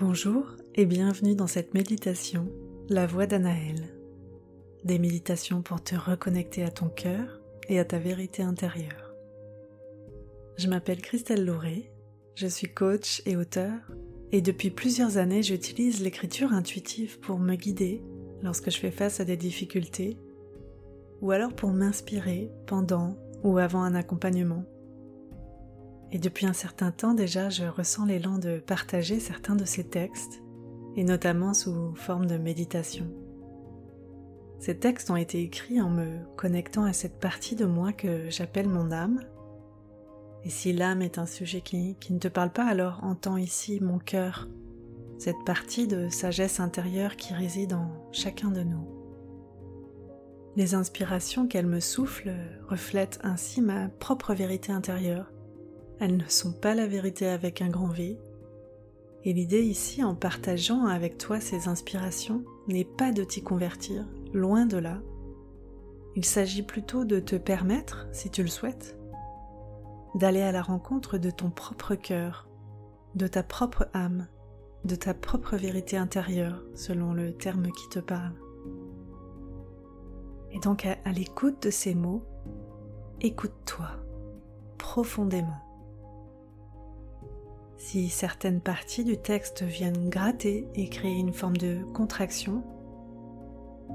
Bonjour et bienvenue dans cette méditation, la voix d'Anaël. Des méditations pour te reconnecter à ton cœur et à ta vérité intérieure. Je m'appelle Christelle Lauré, je suis coach et auteur et depuis plusieurs années j'utilise l'écriture intuitive pour me guider lorsque je fais face à des difficultés ou alors pour m'inspirer pendant ou avant un accompagnement. Et depuis un certain temps déjà, je ressens l'élan de partager certains de ces textes, et notamment sous forme de méditation. Ces textes ont été écrits en me connectant à cette partie de moi que j'appelle mon âme. Et si l'âme est un sujet qui, ne te parle pas, alors entends ici mon cœur, cette partie de sagesse intérieure qui réside en chacun de nous. Les inspirations qu'elle me souffle reflètent ainsi ma propre vérité intérieure elles ne sont pas la vérité avec un grand V. Et l'idée ici, en partageant avec toi ces inspirations, n'est pas de t'y convertir, loin de là. Il s'agit plutôt de te permettre, si tu le souhaites, d'aller à la rencontre de ton propre cœur, de ta propre âme, de ta propre vérité intérieure, selon le terme qui te parle. Et donc à, à l'écoute de ces mots, écoute-toi profondément. Si certaines parties du texte viennent gratter et créer une forme de contraction,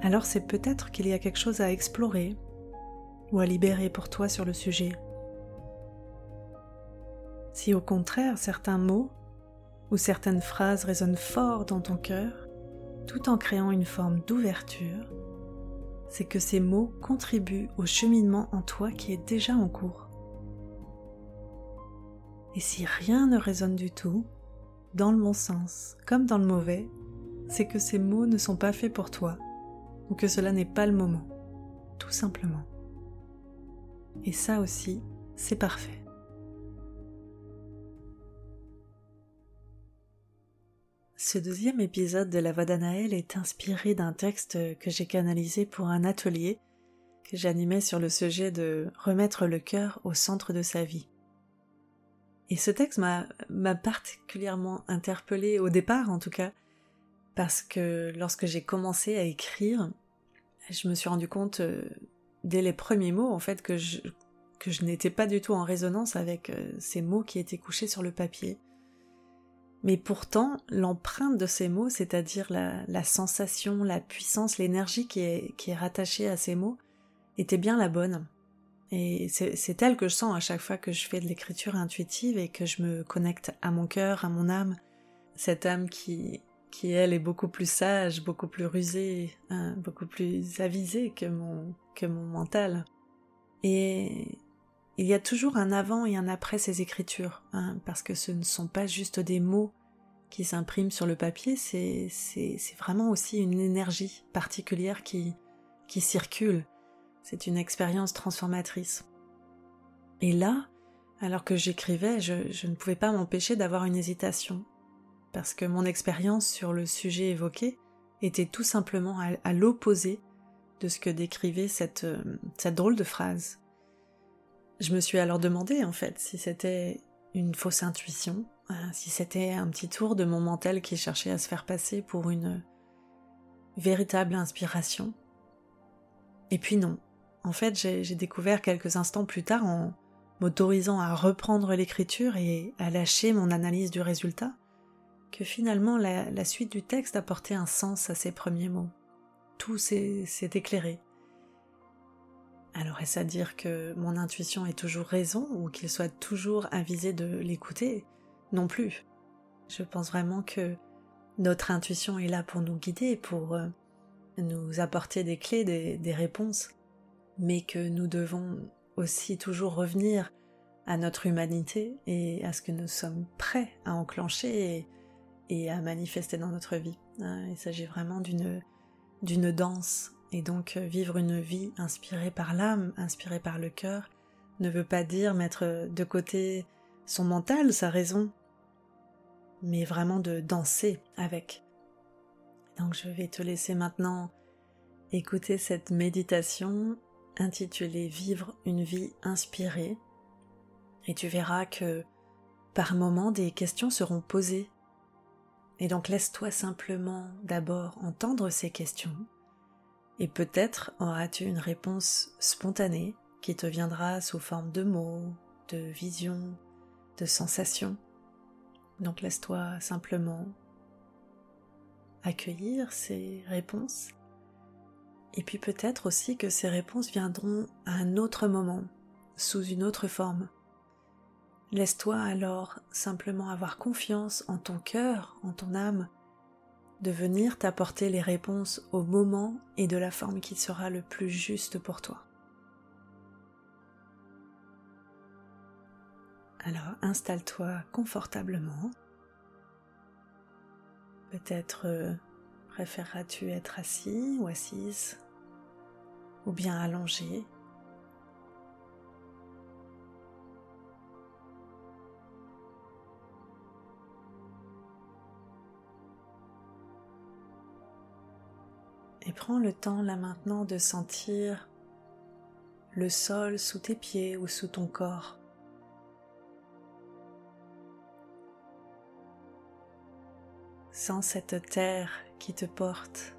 alors c'est peut-être qu'il y a quelque chose à explorer ou à libérer pour toi sur le sujet. Si au contraire certains mots ou certaines phrases résonnent fort dans ton cœur, tout en créant une forme d'ouverture, c'est que ces mots contribuent au cheminement en toi qui est déjà en cours. Et si rien ne résonne du tout, dans le bon sens comme dans le mauvais, c'est que ces mots ne sont pas faits pour toi, ou que cela n'est pas le moment, tout simplement. Et ça aussi, c'est parfait. Ce deuxième épisode de la Voix d'Anaël est inspiré d'un texte que j'ai canalisé pour un atelier que j'animais sur le sujet de remettre le cœur au centre de sa vie. Et ce texte m'a particulièrement interpellée au départ en tout cas, parce que lorsque j'ai commencé à écrire, je me suis rendu compte euh, dès les premiers mots en fait que je, n'étais pas du tout en résonance avec euh, ces mots qui étaient couchés sur le papier. Mais pourtant, l'empreinte de ces mots, c'est-à-dire la, la, sensation, la puissance, l'énergie qui est, qui est rattachée à ces mots, était bien la bonne. Et c'est elle que je sens à chaque fois que je fais de l'écriture intuitive et que je me connecte à mon cœur, à mon âme. Cette âme qui, qui elle est beaucoup plus sage, beaucoup plus rusée, hein, beaucoup plus avisée que mon, que mon mental. Et il y a toujours un avant et un après ces écritures, hein, parce que ce ne sont pas juste des mots qui s'impriment sur le papier, c'est vraiment aussi une énergie particulière qui, qui circule c'est une expérience transformatrice. Et là, alors que j'écrivais, je, ne pouvais pas m'empêcher d'avoir une hésitation, parce que mon expérience sur le sujet évoqué était tout simplement à, l'opposé de ce que décrivait cette, euh, cette drôle de phrase. Je me suis alors demandé, en fait, si c'était une fausse intuition, hein, si c'était un petit tour de mon mental qui cherchait à se faire passer pour une véritable inspiration. Et puis non, en fait, j'ai découvert quelques instants plus tard en m'autorisant à reprendre l'écriture et à lâcher mon analyse du résultat, que finalement la, suite du texte apportait un sens à ces premiers mots. Tout s'est éclairé. Alors est-ce à dire que mon intuition est toujours raison ou qu'il soit toujours avisé de l'écouter? Non plus. Je pense vraiment que notre intuition est là pour nous guider, pour euh, nous apporter des clés, des réponses mais que nous devons aussi toujours revenir à notre humanité et à ce que nous sommes prêts à enclencher et, à manifester dans notre vie. Hein, il s'agit vraiment d'une d'une danse et donc vivre une vie inspirée par l'âme, inspirée par le cœur, ne veut pas dire mettre de côté son mental, sa raison, mais vraiment de danser avec. Donc je vais te laisser maintenant écouter cette méditation intitulé Vivre une vie inspirée et tu verras que par moments des questions seront posées Et donc laisse-toi simplement d'abord entendre ces questions, et peut-être auras-tu une réponse spontanée qui te viendra sous forme de mots, de visions, de sensations. Donc laisse-toi simplement accueillir ces réponses. Et puis peut-être aussi que ces réponses viendront à un autre moment, sous une autre forme. Laisse-toi alors simplement avoir confiance en ton cœur, en ton âme, de venir t'apporter les réponses au moment et de la forme qui sera le plus juste pour toi. Alors installe-toi confortablement. Peut-être euh, préféreras-tu être assis ou assise? Ou bien allongé Et prends le temps là maintenant de sentir le sol sous tes pieds ou sous ton corps. Sens cette terre qui te porte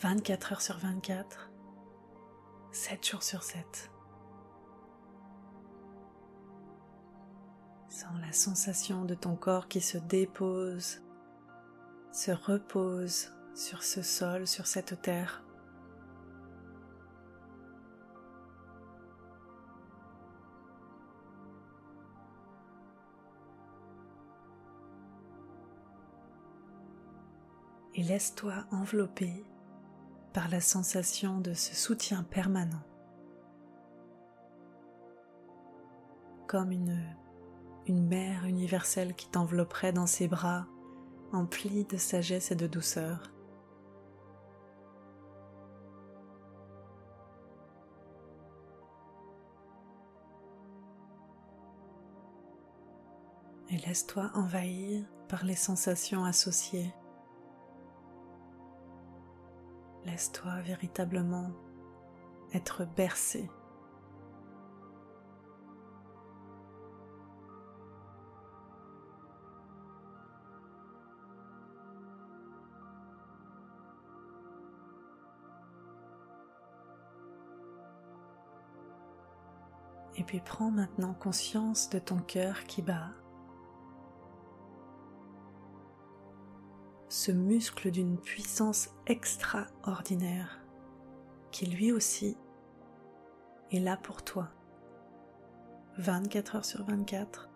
24 heures sur 24, 7 jours sur 7. Sens la sensation de ton corps qui se dépose, se repose sur ce sol, sur cette terre. Et laisse-toi envelopper par la sensation de ce soutien permanent, comme une, mère universelle qui t'envelopperait dans ses bras, emplis de sagesse et de douceur. et laisse-toi envahir par les sensations associées. Laisse-toi véritablement être bercé. Et puis prends maintenant conscience de ton cœur qui bat ce muscle d'une puissance extraordinaire qui lui aussi est là pour toi. 24 heures sur 24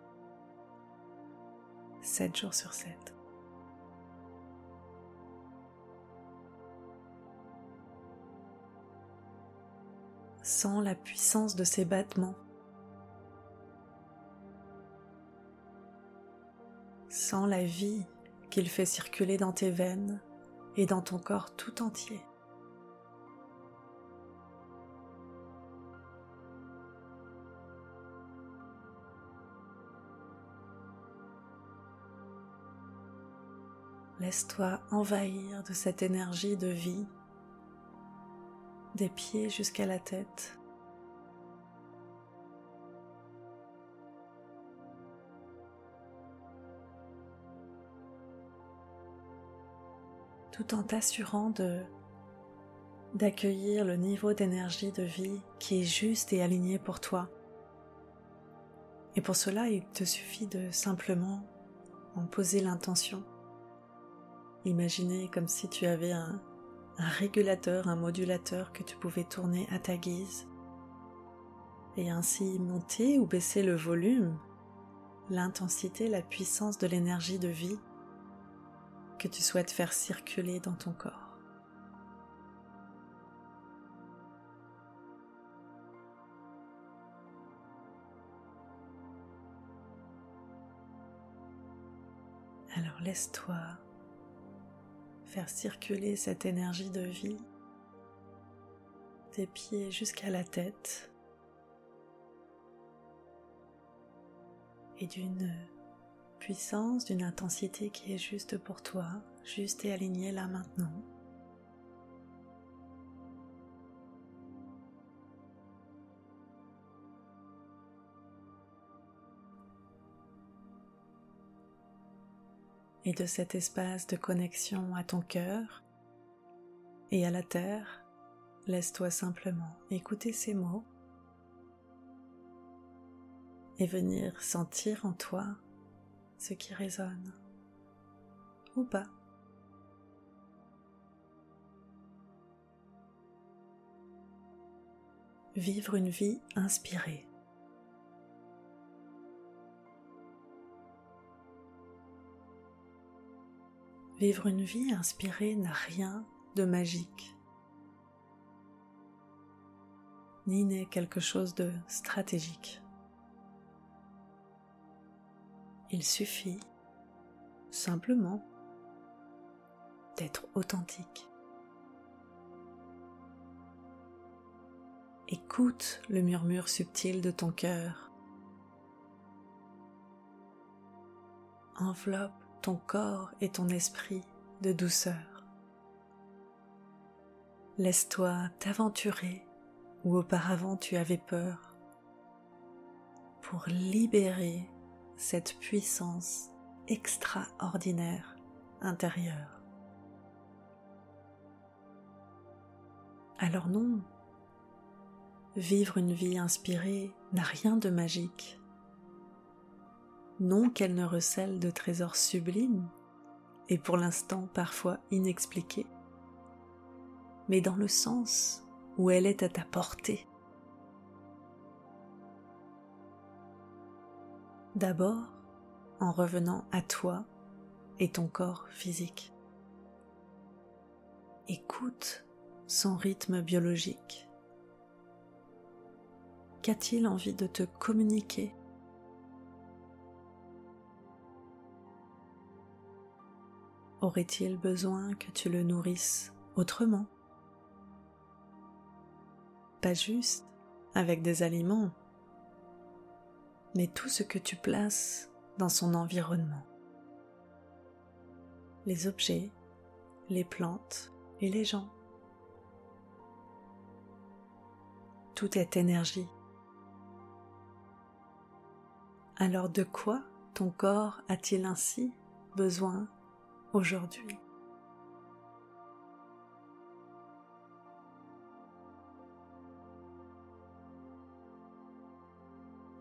7 jours sur 7 Sens la puissance de ses battements. Sens la vie qu'il fait circuler dans tes veines et dans ton corps tout entier. Laisse-toi envahir de cette énergie de vie, des pieds jusqu'à la tête. Tout en t'assurant d'accueillir le niveau d'énergie de vie qui est juste et aligné pour toi. Et pour cela, il te suffit de simplement en poser l'intention. Imaginer comme si tu avais un, un régulateur, un modulateur que tu pouvais tourner à ta guise et ainsi monter ou baisser le volume, l'intensité, la puissance de l'énergie de vie que tu souhaites faire circuler dans ton corps. Alors laisse-toi faire circuler cette énergie de vie des pieds jusqu'à la tête et d'une d'une intensité qui est juste pour toi, juste et alignée là maintenant. et de cet espace de connexion à ton cœur et à la terre, laisse-toi simplement écouter ces mots et venir sentir en toi ce qui résonne ou pas. Vivre une vie inspirée. Vivre une vie inspirée n'a rien de magique, ni n'est quelque chose de stratégique. Il suffit simplement d'être authentique. Écoute le murmure subtil de ton cœur. Enveloppe ton corps et ton esprit de douceur. Laisse-toi t'aventurer où auparavant tu avais peur pour libérer cette puissance extraordinaire intérieure. Alors non, vivre une vie inspirée n'a rien de magique non qu'elle ne recèle de trésors sublimes, et pour l'instant parfois inexpliqués, mais dans le sens où elle est à ta portée. D'abord en revenant à toi et ton corps physique. Écoute son rythme biologique. Qu'a-t-il envie de te communiquer? Aurait-il besoin que tu le nourrisses autrement? Pas juste avec des aliments, mais tout ce que tu places dans son environnement. Les objets, les plantes et les gens. Tout est énergie. Alors de quoi ton corps a-t-il ainsi besoin aujourd'hui?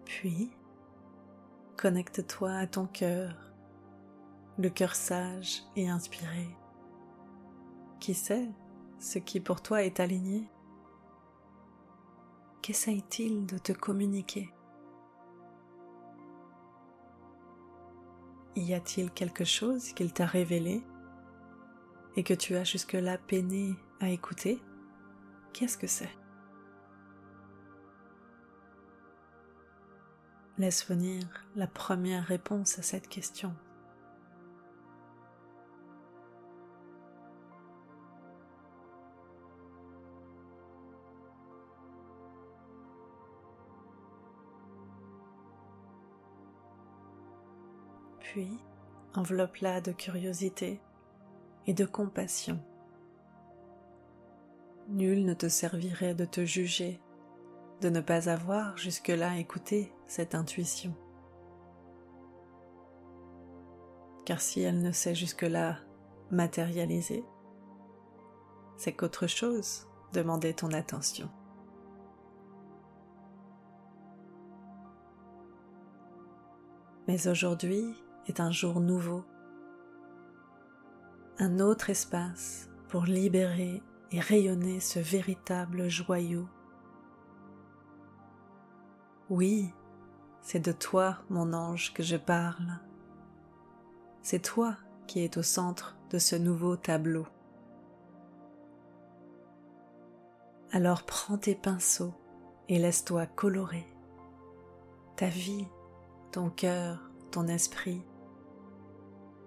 Puis, connecte-toi à ton cœur, le cœur sage et inspiré. Qui sait ce qui pour toi est aligné? Qu'essaye-t-il de te communiquer? Y a-t-il quelque chose qu'il t'a révélé et que tu as jusque-là peiné à écouter? Qu'est-ce que c'est? Laisse venir la première réponse à cette question. puis enveloppe-la de curiosité et de compassion. Nul ne te servirait de te juger, de ne pas avoir jusque-là écouté cette intuition. Car si elle ne s'est jusque-là matérialisée, c'est qu'autre chose demandait ton attention. Mais aujourd'hui, est un jour nouveau, un autre espace pour libérer et rayonner ce véritable joyau. Oui, c'est de toi, mon ange, que je parle. C'est toi qui es au centre de ce nouveau tableau. Alors prends tes pinceaux et laisse-toi colorer ta vie, ton cœur, ton esprit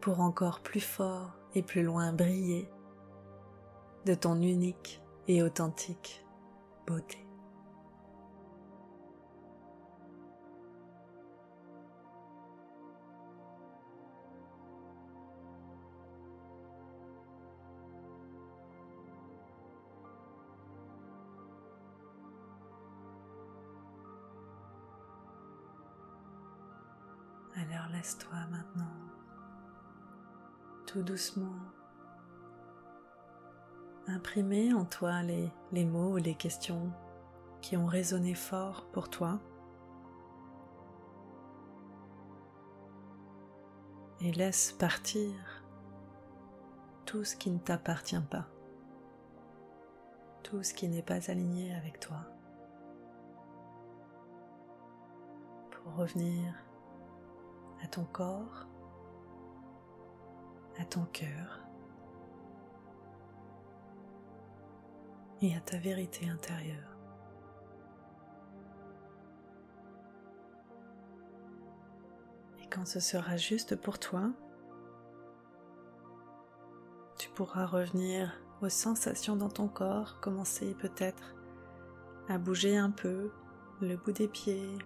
pour encore plus fort et plus loin briller de ton unique et authentique beauté. Laisse-toi maintenant tout doucement imprimer en toi les, les mots ou les questions qui ont résonné fort pour toi. Et laisse partir tout ce qui ne t'appartient pas, tout ce qui n'est pas aligné avec toi. Pour revenir à ton corps, à ton cœur et à ta vérité intérieure. Et quand ce sera juste pour toi, tu pourras revenir aux sensations dans ton corps, commencer peut-être à bouger un peu le bout des pieds,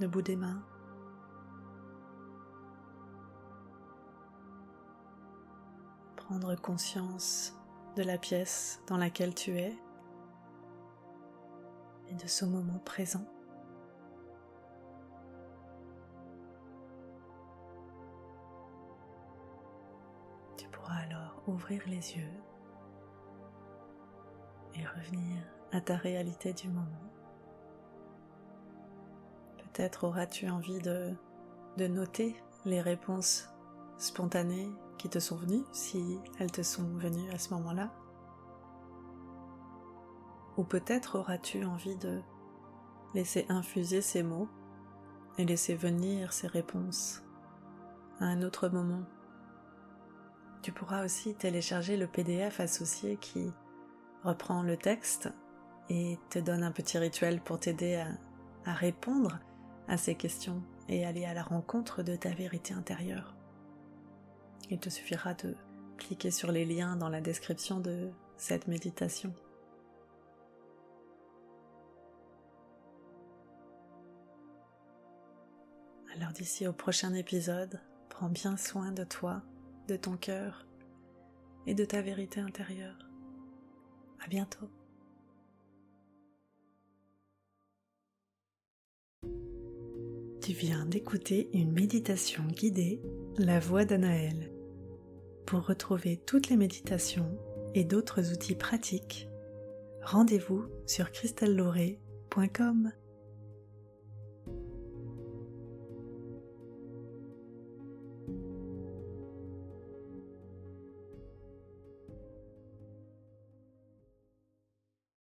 le bout des mains. Prendre conscience de la pièce dans laquelle tu es et de ce moment présent. Tu pourras alors ouvrir les yeux et revenir à ta réalité du moment. Peut-être auras-tu envie de, de noter les réponses spontanées qui te sont venues, si elles te sont venues à ce moment-là. Ou peut-être auras-tu envie de laisser infuser ces mots et laisser venir ces réponses à un autre moment. Tu pourras aussi télécharger le PDF associé qui reprend le texte et te donne un petit rituel pour t'aider à, répondre à ces questions et aller à la rencontre de ta vérité intérieure. Il te suffira de cliquer sur les liens dans la description de cette méditation. Alors d'ici au prochain épisode, prends bien soin de toi, de ton cœur et de ta vérité intérieure. À bientôt. Tu viens d'écouter une méditation guidée, La voix d'Anaël. Pour retrouver toutes les méditations et d'autres outils pratiques, rendez-vous sur cristalloret.com.